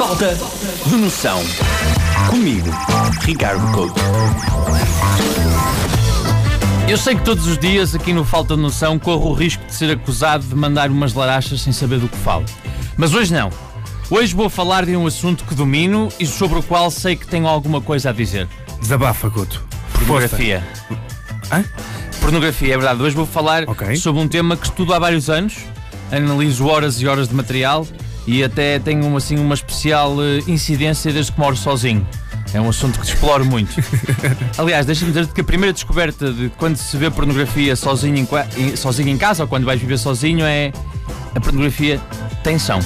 Falta de noção. Comigo, Ricardo Couto. Eu sei que todos os dias aqui no Falta de Noção corro o risco de ser acusado de mandar umas larachas sem saber do que falo. Mas hoje não. Hoje vou falar de um assunto que domino e sobre o qual sei que tenho alguma coisa a dizer. Desabafa, Couto. Pornografia. Hã? Pornografia, é verdade. Hoje vou falar Ok. sobre um tema que estudo há vários anos, analiso horas e horas de material e até tenho assim uma especial eh, incidência desde que moro sozinho. É um assunto que exploro muito. Aliás, deixa-me dizer-te que a primeira descoberta de quando se vê pornografia sozinho em, sozinho em casa ou quando vais viver sozinho é a pornografia tem som.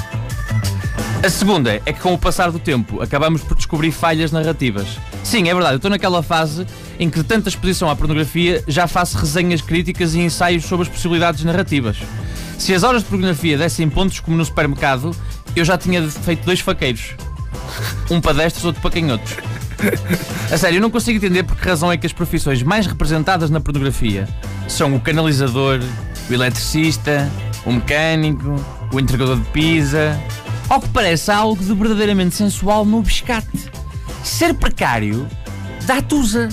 A segunda é que com o passar do tempo acabamos por descobrir falhas narrativas. Sim, é verdade, eu estou naquela fase em que de tanta exposição à pornografia já faço resenhas críticas e ensaios sobre as possibilidades narrativas. Se as horas de pornografia dessem pontos como no supermercado, eu já tinha feito dois faqueiros. Um para destros, outro para canhotos. A sério, eu não consigo entender por que razão é que as profissões mais representadas na pornografia são o canalizador, o eletricista, o mecânico, o entregador de pizza. Ao que parece, há algo de verdadeiramente sensual no biscate. Ser precário dá tusa.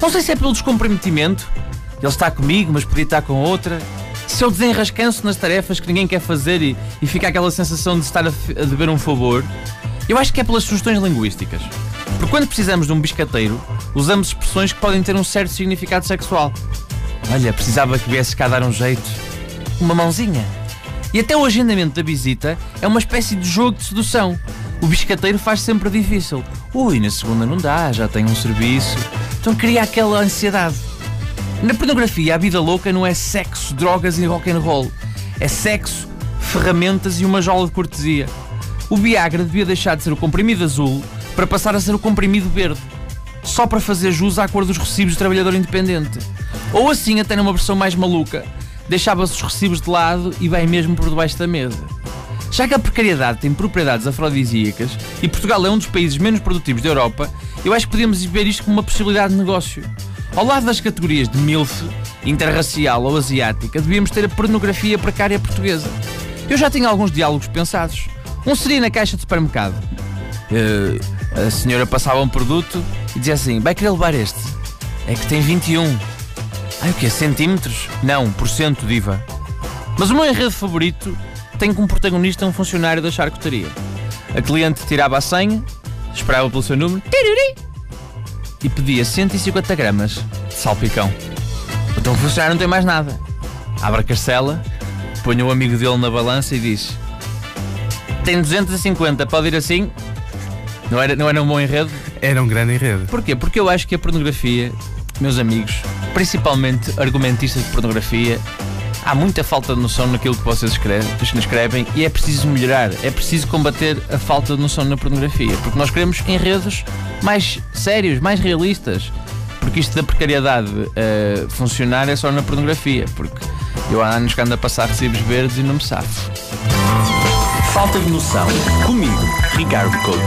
Não sei se é pelo descomprometimento, ele está comigo, mas podia estar com outra. Se eu desenrascanço nas tarefas que ninguém quer fazer e, e fica aquela sensação de estar a, a dever um favor, eu acho que é pelas sugestões linguísticas. Porque quando precisamos de um biscateiro, usamos expressões que podem ter um certo significado sexual. Olha, precisava que viesse cá dar um jeito. Uma mãozinha. E até o agendamento da visita é uma espécie de jogo de sedução. O biscateiro faz sempre difícil. Ui, na segunda não dá, já tenho um serviço. Então cria aquela ansiedade. Na pornografia, a vida louca não é sexo, drogas e rock and roll. É sexo, ferramentas e uma jola de cortesia. O Viagra devia deixar de ser o comprimido azul para passar a ser o comprimido verde. Só para fazer jus à cor dos recibos de trabalhador independente. Ou assim, até numa versão mais maluca, deixava-se os recibos de lado e bem mesmo por debaixo da mesa. Já que a precariedade tem propriedades afrodisíacas e Portugal é um dos países menos produtivos da Europa, eu acho que podemos ver isto como uma possibilidade de negócio. Ao lado das categorias de MILF, interracial ou asiática, devíamos ter a pornografia precária portuguesa. Eu já tinha alguns diálogos pensados. Um seria na caixa de supermercado. Eh, a senhora passava um produto e dizia assim: vai querer levar este? É que tem 21. Ai, o quê? Centímetros? Não, por cento, diva. Mas o meu enredo favorito tem como protagonista um funcionário da charcutaria. A cliente tirava a senha, esperava pelo seu número e pedia 150 gramas de salpicão. Então o funcionário não tem mais nada. Abre a carcela, põe o amigo dele na balança e diz: Tem 250, pode ir assim? Não era, não era um bom enredo? Era um grande enredo. Porquê? Porque eu acho que a pornografia, meus amigos, principalmente argumentistas de pornografia, há muita falta de noção naquilo que vocês escrevem, escrevem e é preciso melhorar, é preciso combater a falta de noção na pornografia, porque nós queremos enredos mais sérios, mais realistas. Porque isto da precariedade eh, funcionar é só na pornografia, porque eu há anos que ando a passar recibos verdes e não me safo. Falta de noção. Comigo, Ricardo Couto.